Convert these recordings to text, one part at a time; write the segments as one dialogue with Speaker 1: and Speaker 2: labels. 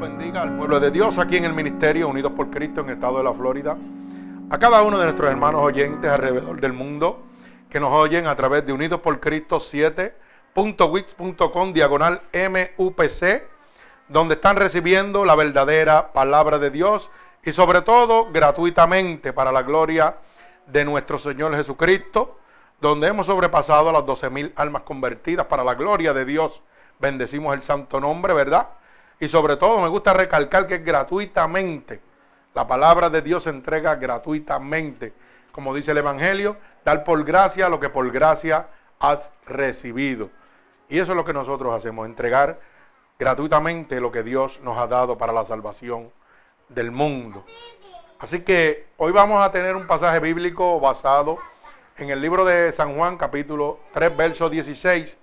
Speaker 1: Bendiga al pueblo de Dios aquí en el Ministerio Unidos por Cristo en el estado de la Florida. A cada uno de nuestros hermanos oyentes alrededor del mundo que nos oyen a través de Unidos por Cristo 7.wix.com diagonal MUPC, donde están recibiendo la verdadera palabra de Dios y sobre todo gratuitamente para la gloria de nuestro Señor Jesucristo, donde hemos sobrepasado las 12 mil almas convertidas para la gloria de Dios. Bendecimos el santo nombre, ¿verdad? Y sobre todo me gusta recalcar que gratuitamente. La palabra de Dios se entrega gratuitamente. Como dice el Evangelio, dar por gracia lo que por gracia has recibido. Y eso es lo que nosotros hacemos, entregar gratuitamente lo que Dios nos ha dado para la salvación del mundo. Así que hoy vamos a tener un pasaje bíblico basado en el libro de San Juan, capítulo 3, verso 16.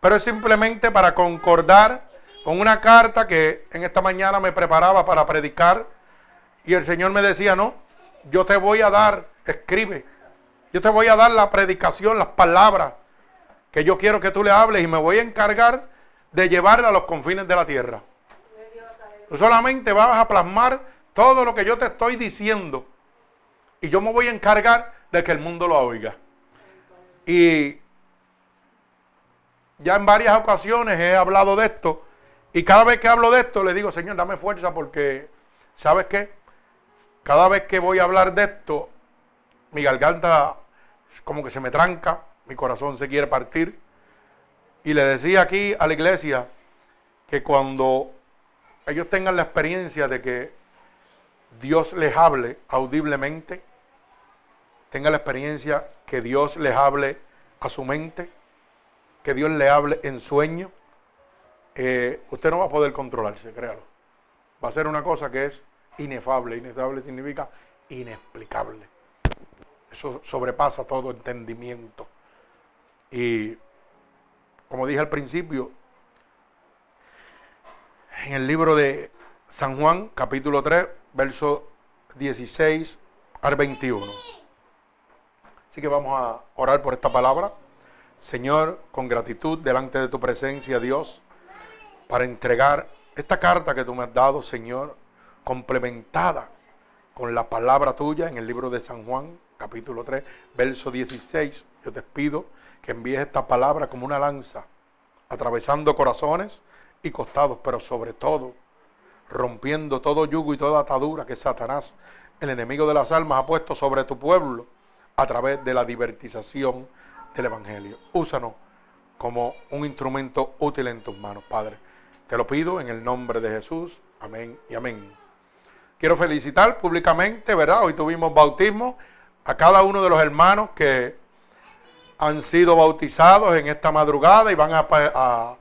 Speaker 1: Pero es simplemente para concordar con una carta que en esta mañana me preparaba para predicar y el Señor me decía, no, yo te voy a dar, escribe, yo te voy a dar la predicación, las palabras que yo quiero que tú le hables y me voy a encargar de llevarla a los confines de la tierra. Tú solamente vas a plasmar todo lo que yo te estoy diciendo y yo me voy a encargar de que el mundo lo oiga. Y ya en varias ocasiones he hablado de esto y cada vez que hablo de esto, le digo, Señor, dame fuerza porque, ¿sabes qué? Cada vez que voy a hablar de esto, mi garganta como que se me tranca, mi corazón se quiere partir. Y le decía aquí a la iglesia que cuando ellos tengan la experiencia de que Dios les hable audiblemente, tengan la experiencia que Dios les hable a su mente, que Dios le hable en sueño, eh, usted no va a poder controlarse, créalo. Va a ser una cosa que es inefable. Inefable significa inexplicable. Eso sobrepasa todo entendimiento. Y como dije al principio, en el libro de San Juan, capítulo 3, verso 16 al 21. Así que vamos a orar por esta palabra. Señor, con gratitud delante de tu presencia, Dios para entregar esta carta que tú me has dado, Señor, complementada con la palabra tuya en el libro de San Juan, capítulo 3, verso 16. Yo te pido que envíes esta palabra como una lanza, atravesando corazones y costados, pero sobre todo rompiendo todo yugo y toda atadura que Satanás, el enemigo de las almas, ha puesto sobre tu pueblo a través de la divertización del Evangelio. Úsanos como un instrumento útil en tus manos, Padre. Te lo pido en el nombre de Jesús. Amén y amén. Quiero felicitar públicamente, ¿verdad? Hoy tuvimos bautismo a cada uno de los hermanos que han sido bautizados en esta madrugada y van a,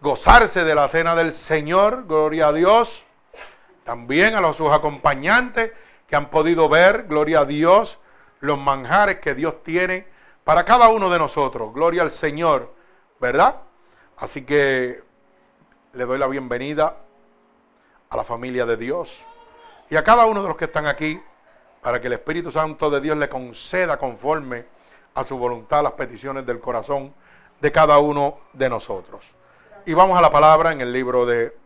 Speaker 1: gozarse de la cena del Señor. Gloria a Dios. También a los, sus acompañantes que han podido ver, gloria a Dios, los manjares que Dios tiene para cada uno de nosotros. Gloria al Señor, ¿verdad? Así que le doy la bienvenida a la familia de Dios y a cada uno de los que están aquí para que el Espíritu Santo de Dios le conceda conforme a su voluntad las peticiones del corazón de cada uno de nosotros. Y vamos a la palabra en el libro de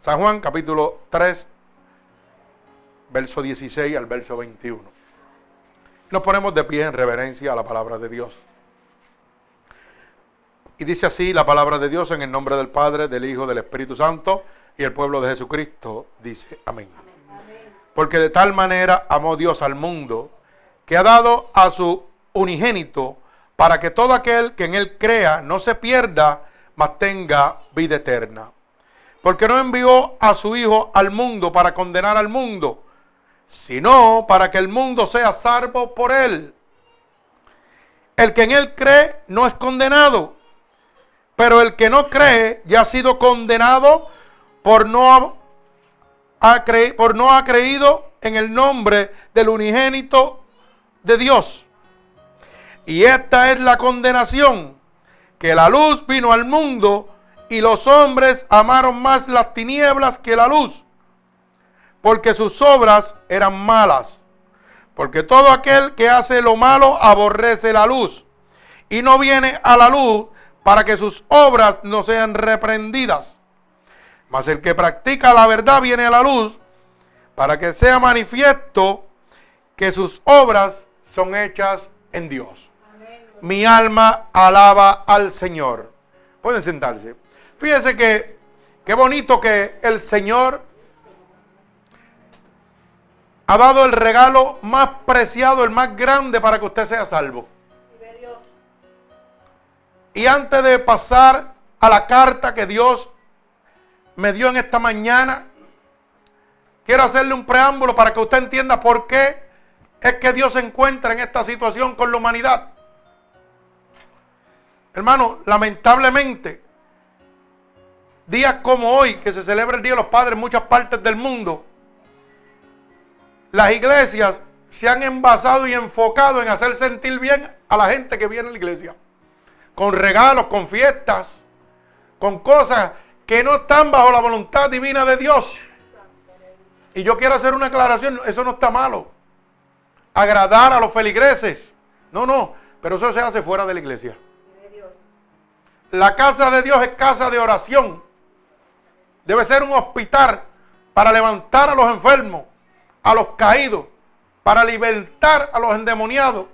Speaker 1: San Juan, capítulo 3, verso 16 al verso 21. Nos ponemos de pie en reverencia a la palabra de Dios. Y dice así la palabra de Dios en el nombre del Padre, del Hijo, del Espíritu Santo y el pueblo de Jesucristo. Dice amén. Porque de tal manera amó Dios al mundo que ha dado a su unigénito para que todo aquel que en él crea no se pierda, mas tenga vida eterna. Porque no envió a su Hijo al mundo para condenar al mundo, sino para que el mundo sea salvo por él. El que en él cree no es condenado pero el que no cree ya ha sido condenado por no, ha por no ha creído en el nombre del unigénito de Dios. Y esta es la condenación, que la luz vino al mundo y los hombres amaron más las tinieblas que la luz, porque sus obras eran malas. Porque todo aquel que hace lo malo aborrece la luz y no viene a la luz para que sus obras no sean reprendidas. Mas el que practica la verdad viene a la luz para que sea manifiesto que sus obras son hechas en Dios. Mi alma alaba al Señor. Pueden sentarse. Fíjense que qué bonito que el Señor ha dado el regalo más preciado, el más grande para que usted sea salvo. Y antes de pasar a la carta que Dios me dio en esta mañana, quiero hacerle un preámbulo para que usted entienda por qué es que Dios se encuentra en esta situación con la humanidad. Hermano, lamentablemente, días como hoy, que se celebra el Día de los Padres en muchas partes del mundo, las iglesias se han envasado y enfocado en hacer sentir bien a la gente que viene a la iglesia. Con regalos, con fiestas, con cosas que no están bajo la voluntad divina de Dios. Y yo quiero hacer una aclaración, eso no está malo. Agradar a los feligreses. No, no, pero eso se hace fuera de la iglesia. La casa de Dios es casa de oración. Debe ser un hospital para levantar a los enfermos, a los caídos, para libertar a los endemoniados.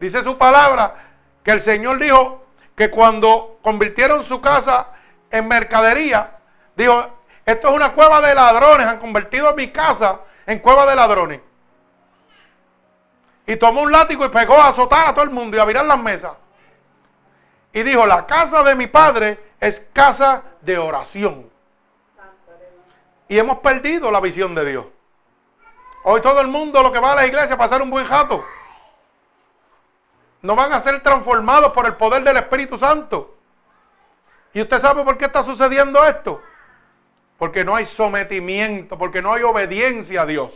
Speaker 1: Dice su palabra que el Señor dijo que cuando convirtieron su casa en mercadería, dijo, esto es una cueva de ladrones, han convertido mi casa en cueva de ladrones. Y tomó un látigo y pegó a azotar a todo el mundo y a virar las mesas. Y dijo, la casa de mi padre es casa de oración. Y hemos perdido la visión de Dios. Hoy todo el mundo lo que va a la iglesia a pasar un buen jato. No van a ser transformados por el poder del Espíritu Santo. ¿Y usted sabe por qué está sucediendo esto? Porque no hay sometimiento, porque no hay obediencia a Dios.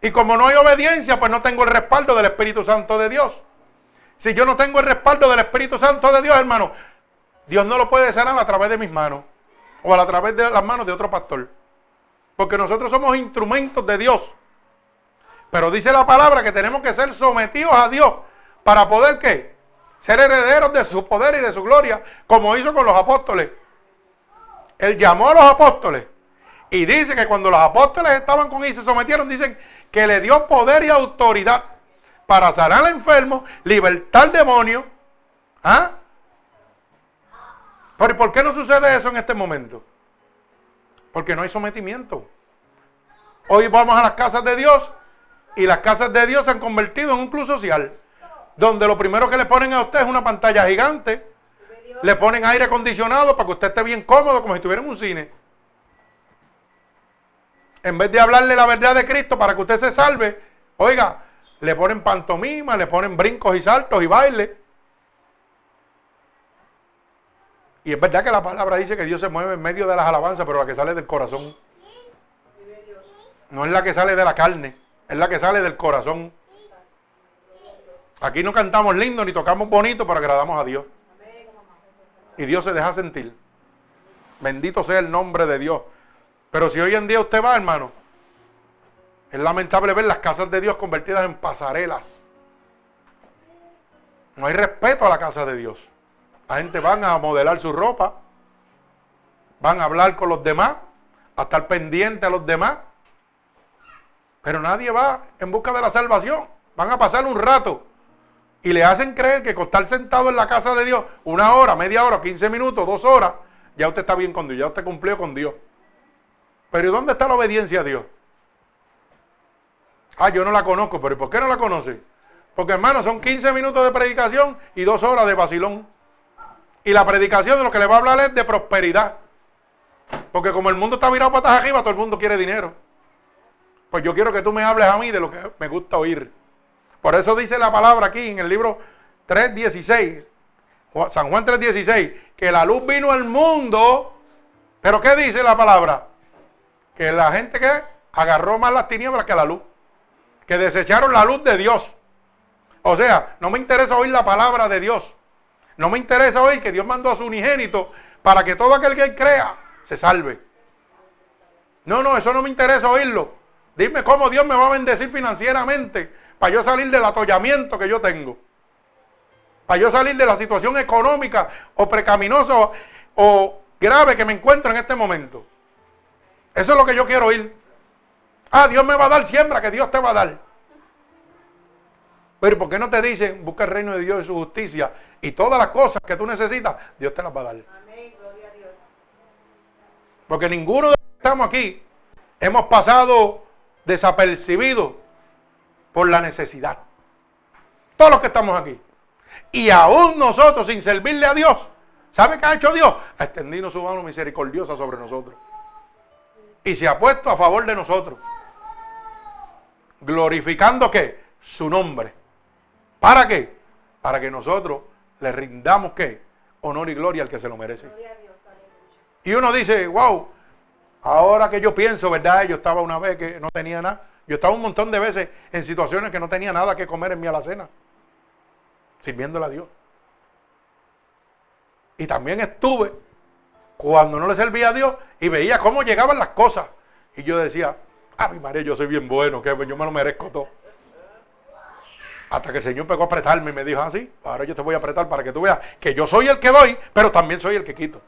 Speaker 1: Y como no hay obediencia, pues no tengo el respaldo del Espíritu Santo de Dios. Si yo no tengo el respaldo del Espíritu Santo de Dios, hermano, Dios no lo puede sanar a través de mis manos o a través de las manos de otro pastor. Porque nosotros somos instrumentos de Dios. Pero dice la palabra que tenemos que ser sometidos a Dios para poder qué? Ser herederos de su poder y de su gloria, como hizo con los apóstoles. Él llamó a los apóstoles y dice que cuando los apóstoles estaban con él y se sometieron, dicen que le dio poder y autoridad para sanar al enfermo, libertar demonios. ¿Ah? ¿Pero por qué no sucede eso en este momento? Porque no hay sometimiento. Hoy vamos a las casas de Dios y las casas de Dios se han convertido en un club social, donde lo primero que le ponen a usted es una pantalla gigante, le ponen aire acondicionado para que usted esté bien cómodo como si estuviera en un cine. En vez de hablarle la verdad de Cristo para que usted se salve, oiga, le ponen pantomima, le ponen brincos y saltos y baile. Y es verdad que la palabra dice que Dios se mueve en medio de las alabanzas, pero la que sale del corazón. No es la que sale de la carne, es la que sale del corazón. Aquí no cantamos lindo ni tocamos bonito, pero agradamos a Dios. Y Dios se deja sentir. Bendito sea el nombre de Dios. Pero si hoy en día usted va, hermano, es lamentable ver las casas de Dios convertidas en pasarelas. No hay respeto a la casa de Dios. La gente van a modelar su ropa, van a hablar con los demás, a estar pendiente a los demás. Pero nadie va en busca de la salvación. Van a pasar un rato y le hacen creer que con estar sentado en la casa de Dios una hora, media hora, 15 minutos, dos horas, ya usted está bien con Dios, ya usted cumplió con Dios. Pero ¿y dónde está la obediencia a Dios? Ah, yo no la conozco, pero ¿por qué no la conoce? Porque hermano, son 15 minutos de predicación y dos horas de vacilón. Y la predicación de lo que le va a hablar es de prosperidad. Porque como el mundo está virado patas arriba, todo el mundo quiere dinero. Pues yo quiero que tú me hables a mí de lo que me gusta oír. Por eso dice la palabra aquí en el libro 3.16, San Juan 3.16, que la luz vino al mundo. Pero ¿qué dice la palabra? que la gente que agarró más las tinieblas que la luz, que desecharon la luz de Dios. O sea, no me interesa oír la palabra de Dios. No me interesa oír que Dios mandó a su unigénito para que todo aquel que crea se salve. No, no, eso no me interesa oírlo. Dime cómo Dios me va a bendecir financieramente para yo salir del atollamiento que yo tengo. Para yo salir de la situación económica o precaminosa o grave que me encuentro en este momento. Eso es lo que yo quiero oír. Ah, Dios me va a dar siembra, que Dios te va a dar. Pero ¿por qué no te dicen, busca el reino de Dios y su justicia y todas las cosas que tú necesitas, Dios te las va a dar? Amén, gloria a Dios. Porque ninguno de los que estamos aquí hemos pasado desapercibidos por la necesidad. Todos los que estamos aquí. Y aún nosotros, sin servirle a Dios, ¿sabe qué ha hecho Dios? Ha extendido su mano misericordiosa sobre nosotros. Y se ha puesto a favor de nosotros. Glorificando qué? Su nombre. ¿Para qué? Para que nosotros le rindamos qué? Honor y gloria al que se lo merece. Y uno dice, wow, ahora que yo pienso, ¿verdad? Yo estaba una vez que no tenía nada. Yo estaba un montón de veces en situaciones que no tenía nada que comer en mi alacena sirviéndole a Dios. Y también estuve cuando no le servía a Dios y veía cómo llegaban las cosas. Y yo decía, ah, mi madre, yo soy bien bueno, que yo me lo merezco todo. Hasta que el Señor pegó a apretarme y me dijo así, ah, ahora yo te voy a apretar para que tú veas que yo soy el que doy, pero también soy el que quito.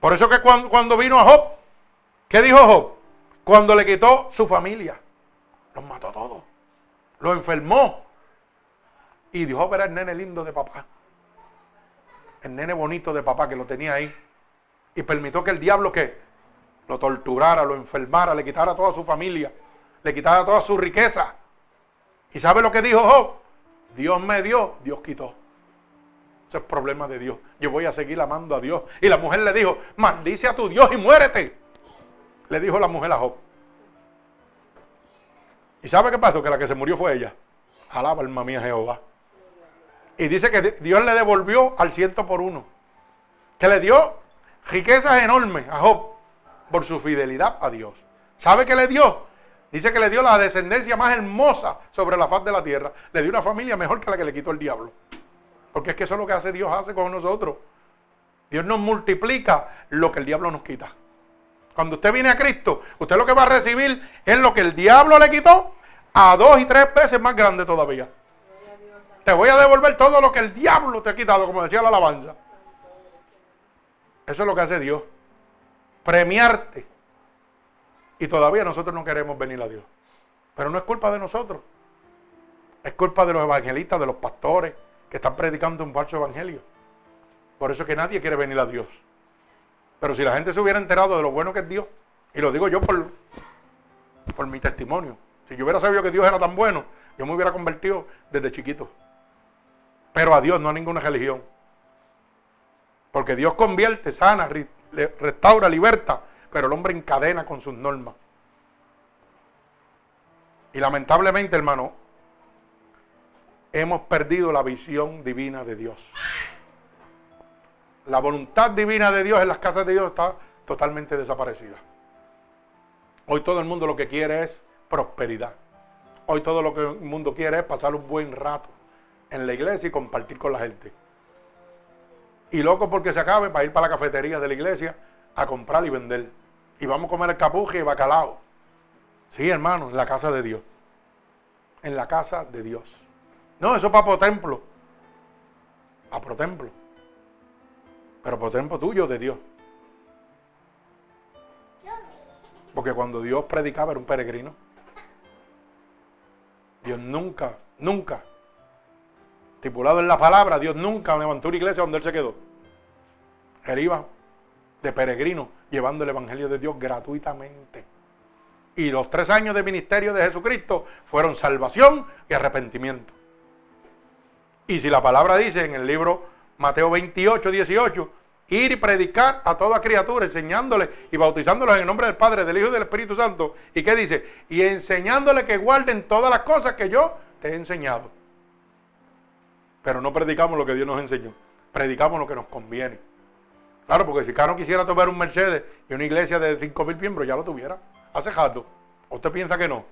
Speaker 1: Por eso que cuando, cuando vino a Job, ¿qué dijo Job? Cuando le quitó su familia, los mató todos, lo enfermó, y dijo, ver el nene lindo de papá. El nene bonito de papá que lo tenía ahí. Y permitió que el diablo que lo torturara, lo enfermara, le quitara toda su familia, le quitara toda su riqueza. ¿Y sabe lo que dijo Job? Dios me dio, Dios quitó. Ese es problema de Dios. Yo voy a seguir amando a Dios. Y la mujer le dijo, maldice a tu Dios y muérete. Le dijo la mujer a Job. ¿Y sabe qué pasó? Que la que se murió fue ella. Alaba alma mía Jehová. Y dice que Dios le devolvió al ciento por uno. Que le dio riquezas enormes a Job por su fidelidad a Dios. ¿Sabe qué le dio? Dice que le dio la descendencia más hermosa sobre la faz de la tierra. Le dio una familia mejor que la que le quitó el diablo. Porque es que eso es lo que hace Dios hace con nosotros. Dios nos multiplica lo que el diablo nos quita. Cuando usted viene a Cristo, usted lo que va a recibir es lo que el diablo le quitó a dos y tres veces más grande todavía. Te voy a devolver todo lo que el diablo te ha quitado, como decía la alabanza. Eso es lo que hace Dios. Premiarte. Y todavía nosotros no queremos venir a Dios. Pero no es culpa de nosotros. Es culpa de los evangelistas, de los pastores que están predicando un falso evangelio. Por eso es que nadie quiere venir a Dios. Pero si la gente se hubiera enterado de lo bueno que es Dios, y lo digo yo por, por mi testimonio, si yo hubiera sabido que Dios era tan bueno, yo me hubiera convertido desde chiquito. Pero a Dios, no a ninguna religión. Porque Dios convierte, sana, restaura, liberta, pero el hombre encadena con sus normas. Y lamentablemente, hermano, hemos perdido la visión divina de Dios. La voluntad divina de Dios en las casas de Dios está totalmente desaparecida. Hoy todo el mundo lo que quiere es prosperidad. Hoy todo lo que el mundo quiere es pasar un buen rato en la iglesia y compartir con la gente. Y loco porque se acabe para ir para la cafetería de la iglesia a comprar y vender. Y vamos a comer el capuje y bacalao. Sí, hermano, en la casa de Dios. En la casa de Dios. No, eso es para templo. Para templo. Pero por tuyo de Dios. Porque cuando Dios predicaba era un peregrino. Dios nunca, nunca estipulado en la palabra, Dios nunca levantó una iglesia donde él se quedó. Él iba de peregrino llevando el Evangelio de Dios gratuitamente. Y los tres años de ministerio de Jesucristo fueron salvación y arrepentimiento. Y si la palabra dice en el libro Mateo 28, 18, ir y predicar a toda criatura, enseñándole y bautizándolos en el nombre del Padre, del Hijo y del Espíritu Santo. ¿Y qué dice? Y enseñándole que guarden todas las cosas que yo te he enseñado. Pero no predicamos lo que Dios nos enseñó. Predicamos lo que nos conviene. Claro, porque si Caro quisiera tomar un Mercedes y una iglesia de 5 mil miembros, ya lo tuviera. Hace jato. ¿Usted piensa que no?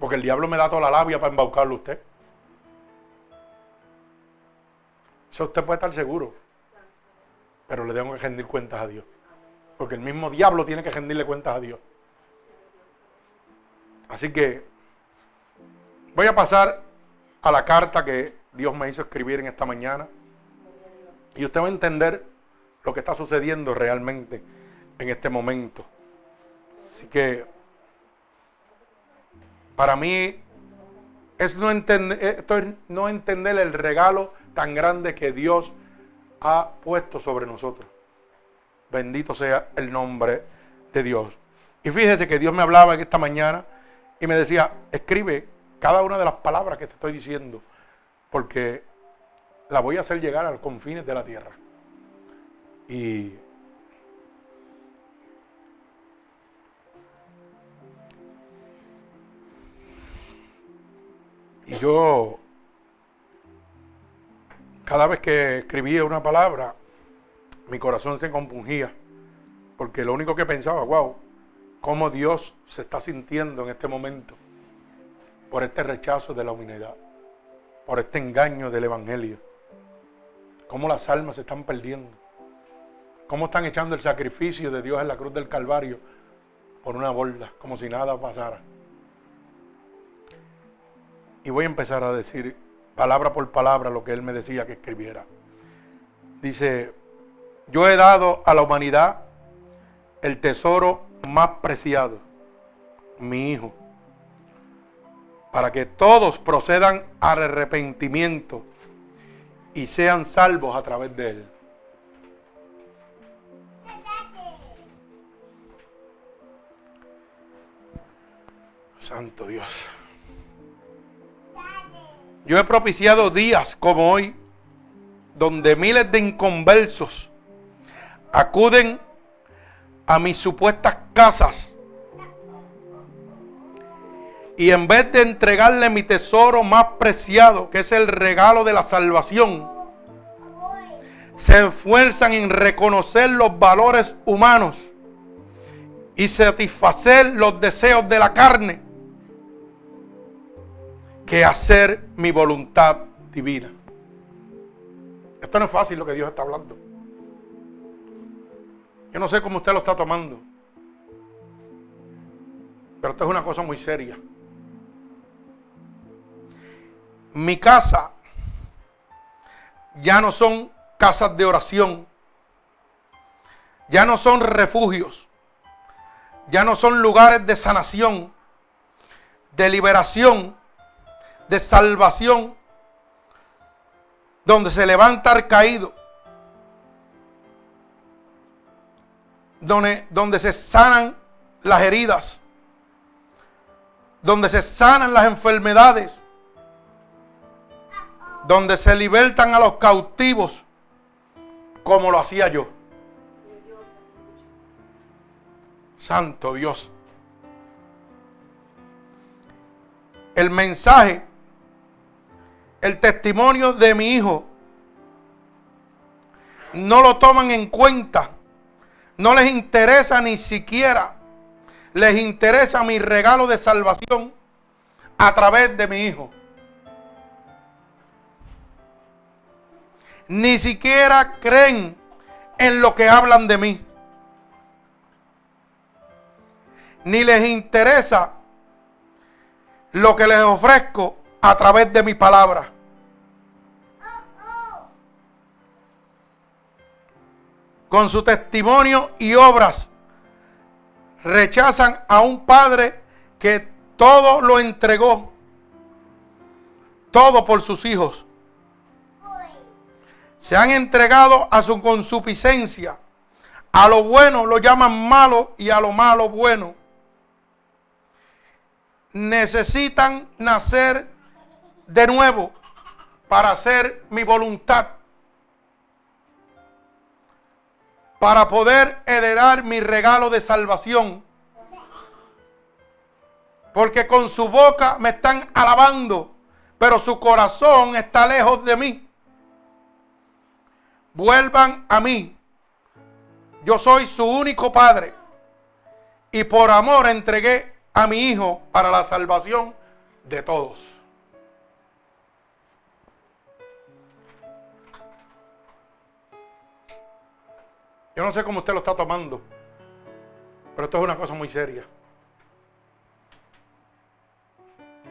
Speaker 1: Porque el diablo me da toda la labia para embaucarlo a usted. Eso usted puede estar seguro. Pero le tengo que rendir cuentas a Dios. Porque el mismo diablo tiene que rendirle cuentas a Dios. Así que voy a pasar a la carta que Dios me hizo escribir en esta mañana. Y usted va a entender lo que está sucediendo realmente en este momento. Así que para mí es no entender, esto es no entender el regalo tan grande que Dios ha puesto sobre nosotros. Bendito sea el nombre de Dios. Y fíjese que Dios me hablaba en esta mañana y me decía, escribe cada una de las palabras que te estoy diciendo, porque la voy a hacer llegar a los confines de la tierra. Y Y yo, cada vez que escribía una palabra, mi corazón se compungía, porque lo único que pensaba, wow, cómo Dios se está sintiendo en este momento por este rechazo de la humanidad, por este engaño del Evangelio, cómo las almas se están perdiendo, cómo están echando el sacrificio de Dios en la cruz del Calvario por una borda, como si nada pasara. Y voy a empezar a decir palabra por palabra lo que él me decía que escribiera. Dice, yo he dado a la humanidad el tesoro más preciado, mi hijo, para que todos procedan al arrepentimiento y sean salvos a través de él. Santo Dios. Yo he propiciado días como hoy, donde miles de inconversos acuden a mis supuestas casas. Y en vez de entregarle mi tesoro más preciado, que es el regalo de la salvación, se esfuerzan en reconocer los valores humanos y satisfacer los deseos de la carne que hacer mi voluntad divina. Esto no es fácil lo que Dios está hablando. Yo no sé cómo usted lo está tomando. Pero esto es una cosa muy seria. Mi casa ya no son casas de oración. Ya no son refugios. Ya no son lugares de sanación, de liberación de salvación, donde se levanta el caído, donde, donde se sanan las heridas, donde se sanan las enfermedades, donde se libertan a los cautivos, como lo hacía yo. Santo Dios. El mensaje el testimonio de mi hijo, no lo toman en cuenta. No les interesa ni siquiera. Les interesa mi regalo de salvación a través de mi hijo. Ni siquiera creen en lo que hablan de mí. Ni les interesa lo que les ofrezco a través de mi palabra. Con su testimonio y obras rechazan a un padre que todo lo entregó, todo por sus hijos. Se han entregado a su consuficiencia. A lo bueno lo llaman malo y a lo malo bueno. Necesitan nacer de nuevo para hacer mi voluntad. Para poder heredar mi regalo de salvación. Porque con su boca me están alabando, pero su corazón está lejos de mí. Vuelvan a mí. Yo soy su único padre. Y por amor entregué a mi hijo para la salvación de todos. Yo no sé cómo usted lo está tomando, pero esto es una cosa muy seria.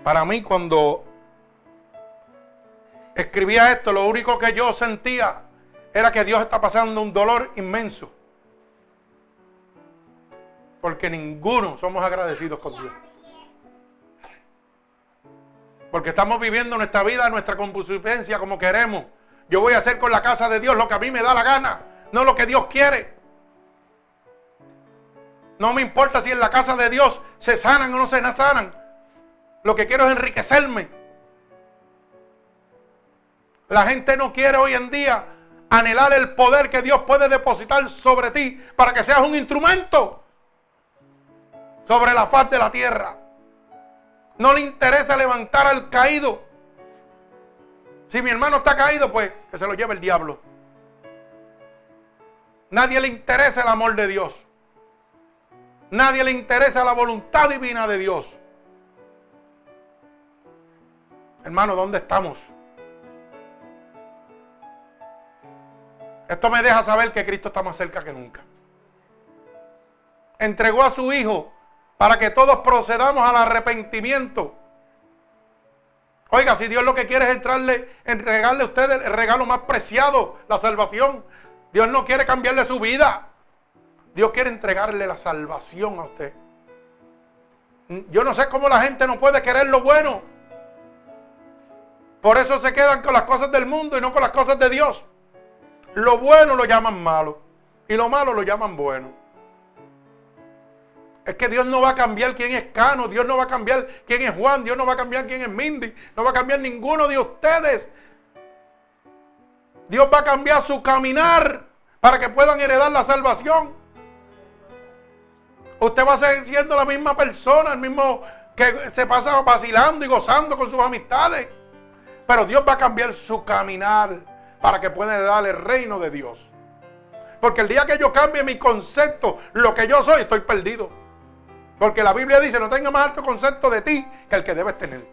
Speaker 1: Para mí cuando escribía esto, lo único que yo sentía era que Dios está pasando un dolor inmenso. Porque ninguno somos agradecidos con Dios. Porque estamos viviendo nuestra vida, nuestra concupiscencia como queremos. Yo voy a hacer con la casa de Dios lo que a mí me da la gana, no lo que Dios quiere. No me importa si en la casa de Dios se sanan o no se sanan. Lo que quiero es enriquecerme. La gente no quiere hoy en día anhelar el poder que Dios puede depositar sobre ti para que seas un instrumento sobre la faz de la tierra. No le interesa levantar al caído. Si mi hermano está caído, pues que se lo lleve el diablo. Nadie le interesa el amor de Dios. Nadie le interesa la voluntad divina de Dios. Hermano, ¿dónde estamos? Esto me deja saber que Cristo está más cerca que nunca. Entregó a su Hijo para que todos procedamos al arrepentimiento. Oiga, si Dios lo que quiere es entrarle, entregarle a usted el regalo más preciado, la salvación. Dios no quiere cambiarle su vida. Dios quiere entregarle la salvación a usted. Yo no sé cómo la gente no puede querer lo bueno. Por eso se quedan con las cosas del mundo y no con las cosas de Dios. Lo bueno lo llaman malo y lo malo lo llaman bueno. Es que Dios no va a cambiar quién es Cano, Dios no va a cambiar quién es Juan, Dios no va a cambiar quién es Mindy, no va a cambiar ninguno de ustedes. Dios va a cambiar su caminar para que puedan heredar la salvación. Usted va a seguir siendo la misma persona, el mismo que se pasa vacilando y gozando con sus amistades. Pero Dios va a cambiar su caminar para que pueda heredar el reino de Dios. Porque el día que yo cambie mi concepto, lo que yo soy, estoy perdido. Porque la Biblia dice, no tenga más alto concepto de ti que el que debes tener.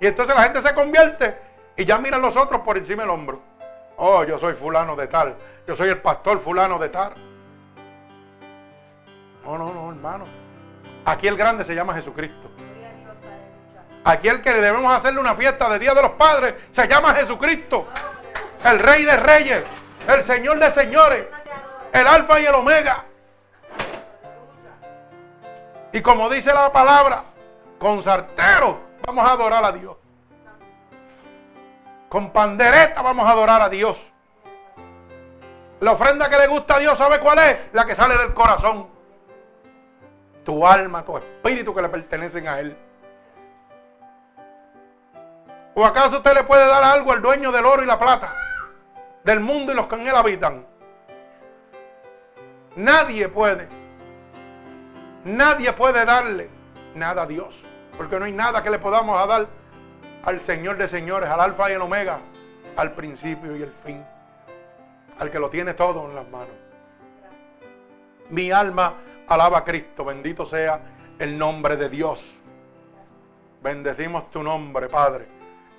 Speaker 1: Y entonces la gente se convierte y ya miran los otros por encima del hombro. Oh, yo soy fulano de tal. Yo soy el pastor fulano de tal. No, no, no, hermano. Aquí el grande se llama Jesucristo. Aquí el que debemos hacerle una fiesta de Día de los Padres se llama Jesucristo. El Rey de Reyes. El Señor de Señores. El Alfa y el Omega. Y como dice la palabra, con sartero vamos a adorar a Dios. Con pandereta vamos a adorar a Dios. La ofrenda que le gusta a Dios, ¿sabe cuál es? La que sale del corazón. Tu alma, tu espíritu que le pertenecen a Él. ¿O acaso usted le puede dar algo al dueño del oro y la plata? Del mundo y los que en él habitan. Nadie puede. Nadie puede darle nada a Dios. Porque no hay nada que le podamos dar al Señor de señores, al alfa y el omega, al principio y el fin. Al que lo tiene todo en las manos. Mi alma alaba a Cristo. Bendito sea el nombre de Dios. Bendecimos tu nombre, Padre.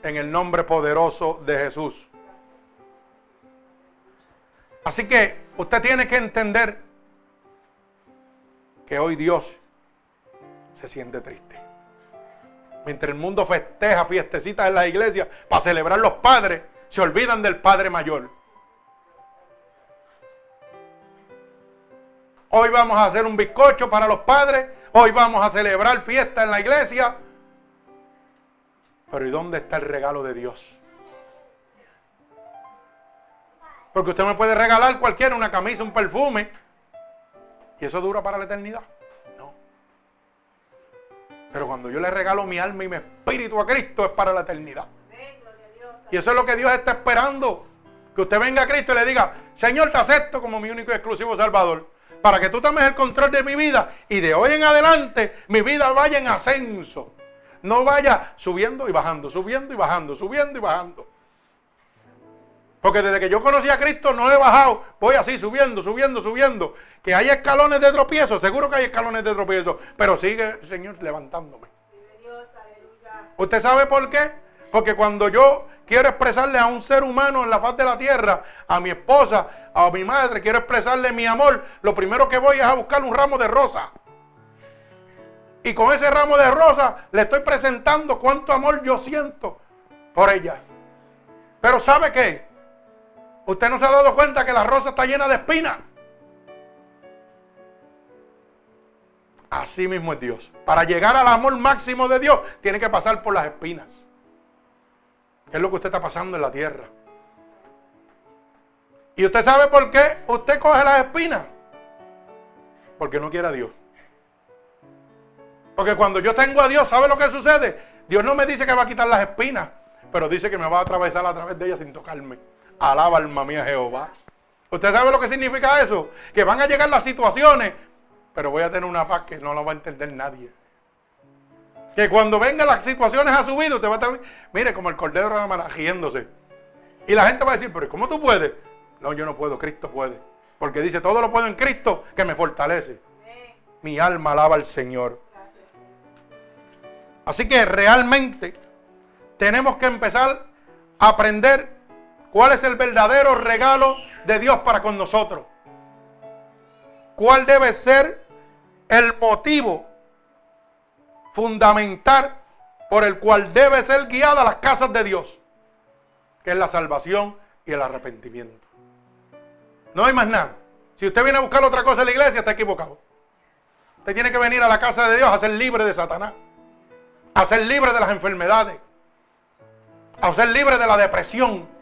Speaker 1: En el nombre poderoso de Jesús. Así que usted tiene que entender que hoy Dios se siente triste. Mientras el mundo festeja fiestecitas en las iglesias para celebrar los padres, se olvidan del Padre Mayor. Hoy vamos a hacer un bizcocho para los padres. Hoy vamos a celebrar fiesta en la iglesia. Pero ¿y dónde está el regalo de Dios? Porque usted me puede regalar cualquiera una camisa, un perfume. ¿Y eso dura para la eternidad? Pero cuando yo le regalo mi alma y mi espíritu a Cristo es para la eternidad. Y eso es lo que Dios está esperando. Que usted venga a Cristo y le diga, Señor, te acepto como mi único y exclusivo Salvador. Para que tú tomes el control de mi vida y de hoy en adelante mi vida vaya en ascenso. No vaya subiendo y bajando, subiendo y bajando, subiendo y bajando. Porque desde que yo conocí a Cristo no he bajado, voy así subiendo, subiendo, subiendo. Que hay escalones de tropiezo, seguro que hay escalones de tropiezo, pero sigue el Señor levantándome. ¿Usted sabe por qué? Porque cuando yo quiero expresarle a un ser humano en la faz de la tierra, a mi esposa, a mi madre, quiero expresarle mi amor, lo primero que voy es a buscar un ramo de rosa. Y con ese ramo de rosa le estoy presentando cuánto amor yo siento por ella. Pero ¿sabe qué? Usted no se ha dado cuenta que la rosa está llena de espinas. Así mismo es Dios. Para llegar al amor máximo de Dios, tiene que pasar por las espinas. ¿Qué es lo que usted está pasando en la tierra? ¿Y usted sabe por qué usted coge las espinas? Porque no quiere a Dios. Porque cuando yo tengo a Dios, ¿sabe lo que sucede? Dios no me dice que va a quitar las espinas, pero dice que me va a atravesar a través de ellas sin tocarme. Alaba alma mía Jehová. ¿Usted sabe lo que significa eso? Que van a llegar las situaciones, pero voy a tener una paz que no la va a entender nadie. Que cuando vengan las situaciones a su vida, usted va a estar, mire, como el cordero de la riéndose. Y la gente va a decir, pero ¿cómo tú puedes? No, yo no puedo, Cristo puede. Porque dice, todo lo puedo en Cristo que me fortalece. Mi alma alaba al Señor. Así que realmente tenemos que empezar a aprender cuál es el verdadero regalo de Dios para con nosotros. ¿Cuál debe ser el motivo fundamental por el cual debe ser guiada las casas de Dios? Que es la salvación y el arrepentimiento. No hay más nada. Si usted viene a buscar otra cosa en la iglesia, está equivocado. Usted tiene que venir a la casa de Dios a ser libre de Satanás a ser libre de las enfermedades, a ser libre de la depresión.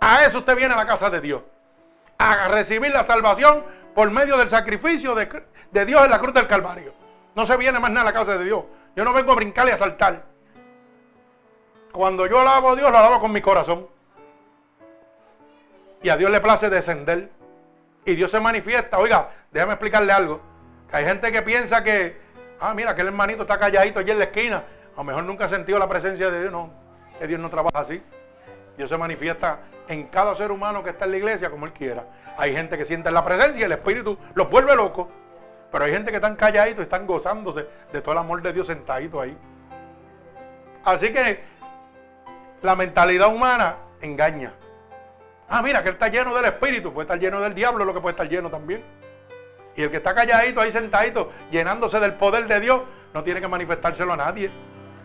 Speaker 1: A eso usted viene a la casa de Dios, a recibir la salvación por medio del sacrificio de, Dios en la cruz del Calvario. No se viene más nada a la casa de Dios. Yo no vengo a brincar y a saltar. Cuando yo alabo a Dios, lo alabo con mi corazón. Y a Dios le place descender. Y Dios se manifiesta. Oiga, déjame explicarle algo. Que hay gente que piensa que Ah, mira, aquel hermanito está calladito allí en la esquina. A lo mejor nunca ha sentido la presencia de Dios. No, que Dios no trabaja así. Dios se manifiesta en cada ser humano que está en la iglesia como Él quiera. Hay gente que siente la presencia y el Espíritu los vuelve locos. Pero hay gente que están calladitos y están gozándose de todo el amor de Dios sentadito ahí. Así que la mentalidad humana engaña. Ah, mira, que Él está lleno del Espíritu. Puede estar lleno del diablo, lo que puede estar lleno también. Y el que está calladito ahí sentadito, llenándose del poder de Dios, no tiene que manifestárselo a nadie.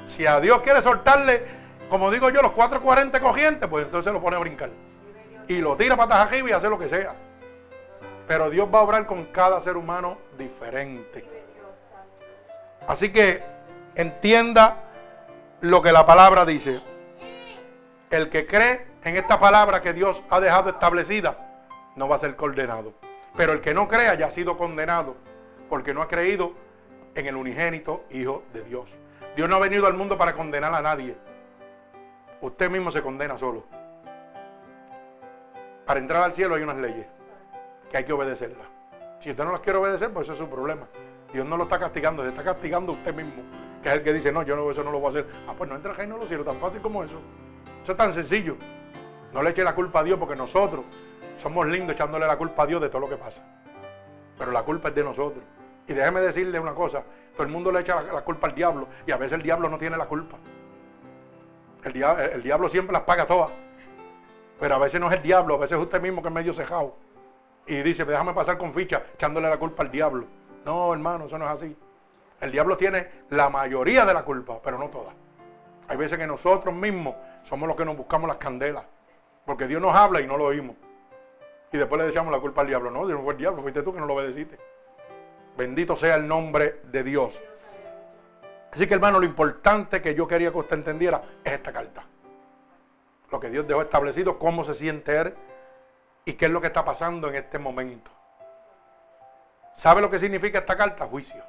Speaker 1: Si a Dios quiere soltarle, como digo yo, los 440 cogientes, pues entonces lo pone a brincar. Y lo tira patas arriba y hace lo que sea. Pero Dios va a obrar con cada ser humano diferente. Así que entienda lo que la palabra dice. El que cree en esta palabra que Dios ha dejado establecida, no va a ser condenado. Pero el que no crea ya ha sido condenado porque no ha creído en el unigénito Hijo de Dios. Dios no ha venido al mundo para condenar a nadie. Usted mismo se condena solo. Para entrar al cielo hay unas leyes que hay que obedecerlas. Si usted no las quiere obedecer, pues eso es su problema. Dios no lo está castigando, se está castigando usted mismo, que es el que dice, no, yo no, eso no lo voy a hacer. Ah, pues no entra al reino de los cielos, tan fácil como eso. Eso es tan sencillo. No le eche la culpa a Dios porque nosotros somos lindos echándole la culpa a Dios de todo lo que pasa. Pero la culpa es de nosotros. Y déjeme decirle una cosa, todo el mundo le echa la, culpa al diablo y a veces el diablo no tiene la culpa. El, diablo siempre las paga todas. Pero a veces no es el diablo, a veces es usted mismo que es medio cejado. Y dice, déjame pasar con ficha echándole la culpa al diablo. No, hermano, eso no es así. El diablo tiene la mayoría de la culpa, pero no toda. Hay veces que nosotros mismos somos los que nos buscamos las candelas. Porque Dios nos habla y no lo oímos. Y después le echamos la culpa al diablo. No, Dios no fue el diablo, fuiste tú que no lo obedeciste. Bendito sea el nombre de Dios. Así que hermano, lo importante que yo quería que usted entendiera es esta carta. Lo que Dios dejó establecido, cómo se siente Él y qué es lo que está pasando en este momento. ¿Sabe lo que significa esta carta? Juicio.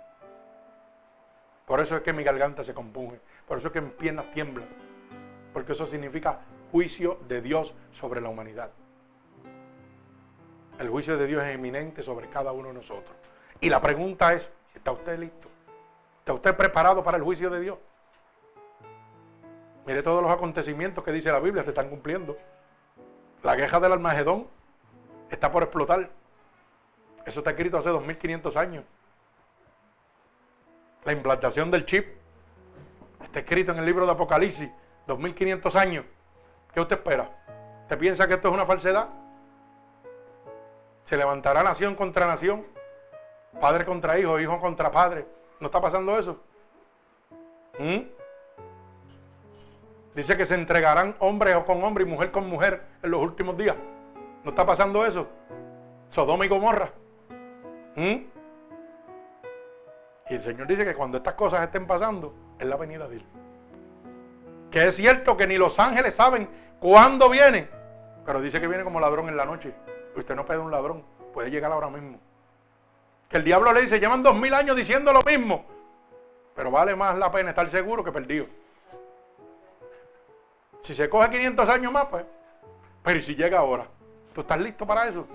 Speaker 1: Por eso es que mi garganta se compunge. Por eso es que mis piernas tiemblan. Porque eso significa juicio de Dios sobre la humanidad. El juicio de Dios es eminente sobre cada uno de nosotros. Y la pregunta es, ¿está usted listo? ¿Está usted preparado para el juicio de Dios? Mire todos los acontecimientos que dice la Biblia, se están cumpliendo. La queja del Almagedón está por explotar. Eso está escrito hace 2500 años. La implantación del chip está escrito en el libro de Apocalipsis, 2500 años. ¿Qué usted espera? ¿Usted piensa que esto es una falsedad? Se levantará nación contra nación, padre contra hijo, hijo contra padre. ¿No está pasando eso? ¿Mm? Dice que se entregarán hombres con hombre y mujer con mujer en los últimos días. ¿No está pasando eso? Sodoma y Gomorra. ¿Mm? Y el Señor dice que cuando estas cosas estén pasando, es la venida de Él. Que es cierto que ni los ángeles saben cuándo viene, pero dice que viene como ladrón en la noche. Usted no puede un ladrón, puede llegar ahora mismo. Que el diablo le dice, llevan dos mil años diciendo lo mismo, pero vale más la pena estar seguro que perdido. Si se coge 500 años más, pues, pero ¿y si llega ahora? ¿Tú estás listo para eso?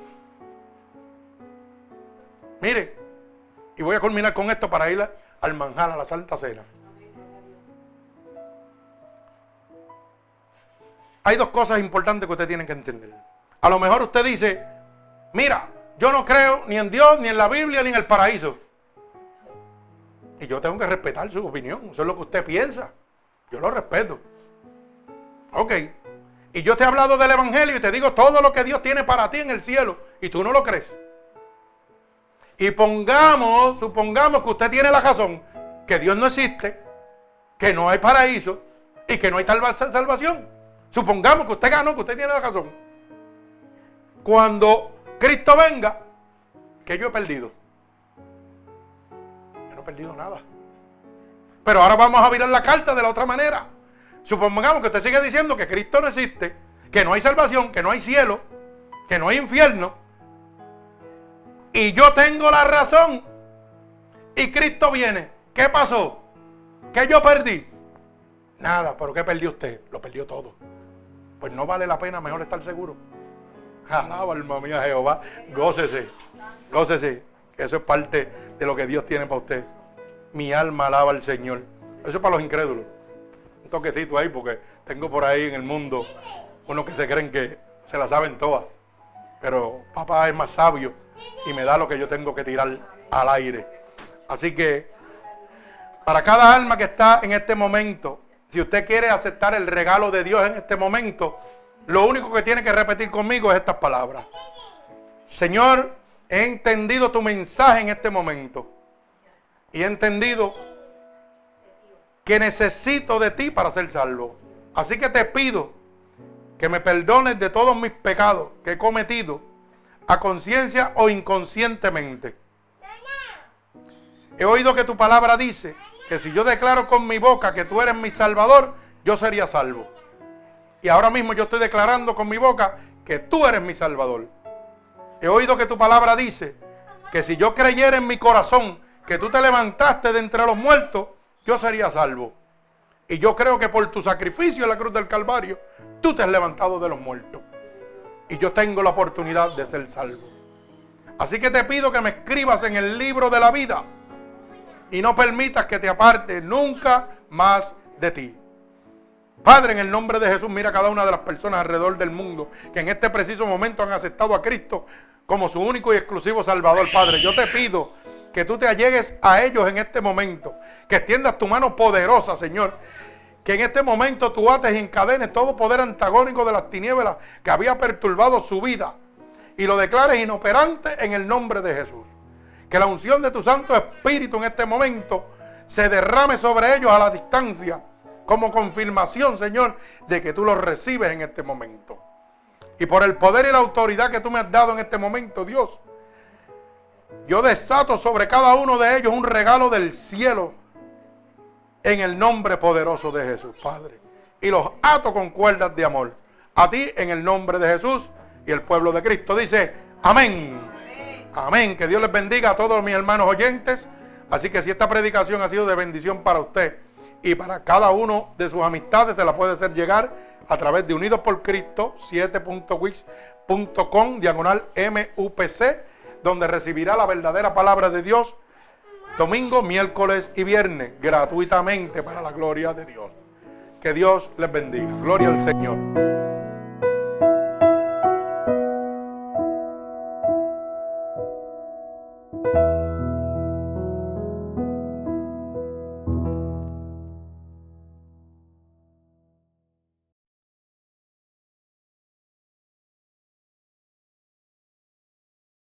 Speaker 1: Mire, y voy a culminar con esto para ir al manjar, a la Santa Cena. Hay dos cosas importantes que usted tiene que entender. A lo mejor usted dice, mira, yo no creo ni en Dios, ni en la Biblia, ni en el paraíso. Y yo tengo que respetar su opinión. Eso es lo que usted piensa. Yo lo respeto. Ok. Y yo te he hablado del Evangelio y te digo todo lo que Dios tiene para ti en el cielo. Y tú no lo crees. Y pongamos, supongamos que usted tiene la razón, que Dios no existe, que no hay paraíso y que no hay salvación. Supongamos que usted ganó, que usted tiene la razón. Cuando Cristo venga, que yo he perdido. Yo no he perdido nada. Pero ahora vamos a mirar la carta de la otra manera. Supongamos que usted sigue diciendo que Cristo no existe, que no hay salvación, que no hay cielo, que no hay infierno y yo tengo la razón y Cristo viene. ¿Qué pasó? ¿Qué yo perdí? Nada, pero ¿qué perdió usted? Lo perdió todo. Pues no vale la pena, mejor estar seguro. Alaba alma mía Jehová, gócese, gócese, que eso es parte de lo que Dios tiene para usted. Mi alma alaba al Señor. Eso es para los incrédulos. Un toquecito ahí, porque tengo por ahí en el mundo unos que se creen que se la saben todas. Pero papá es más sabio y me da lo que yo tengo que tirar al aire. Así que para cada alma que está en este momento, si usted quiere aceptar el regalo de Dios en este momento, lo único que tiene que repetir conmigo es estas palabras. Señor, he entendido tu mensaje en este momento y he entendido que necesito de ti para ser salvo. Así que te pido que me perdones de todos mis pecados que he cometido a conciencia o inconscientemente. He oído que tu palabra dice que si yo declaro con mi boca que tú eres mi salvador, yo sería salvo. Y ahora mismo yo estoy declarando con mi boca que tú eres mi salvador. He oído que tu palabra dice que si yo creyera en mi corazón que tú te levantaste de entre los muertos, yo sería salvo. Y yo creo que por tu sacrificio en la cruz del Calvario, tú te has levantado de los muertos y yo tengo la oportunidad de ser salvo. Así que te pido que me escribas en el libro de la vida y no permitas que te aparte nunca más de ti. Padre, en el nombre de Jesús, mira a cada una de las personas alrededor del mundo que en este preciso momento han aceptado a Cristo como su único y exclusivo Salvador. Padre, yo te pido que tú te allegues a ellos en este momento, que extiendas tu mano poderosa, Señor, que en este momento tú ates y encadenes todo poder antagónico de las tinieblas que había perturbado su vida y lo declares inoperante en el nombre de Jesús. Que la unción de tu Santo Espíritu en este momento se derrame sobre ellos a la distancia como confirmación, Señor, de que tú los recibes en este momento. Y por el poder y la autoridad que tú me has dado en este momento, Dios, yo desato sobre cada uno de ellos un regalo del cielo en el nombre poderoso de Jesús, Padre. Y los ato con cuerdas de amor. A ti en el nombre de Jesús y el pueblo de Cristo. Dice, amén. Amén. Que Dios les bendiga a todos mis hermanos oyentes. Así que si esta predicación ha sido de bendición para usted y para cada uno de sus amistades, se la puede hacer llegar a través de Unidos por Cristo 7.wix.com diagonal MUPC, donde recibirá la verdadera palabra de Dios domingo, miércoles y viernes, gratuitamente para la gloria de Dios. Que Dios les bendiga. Gloria al Señor.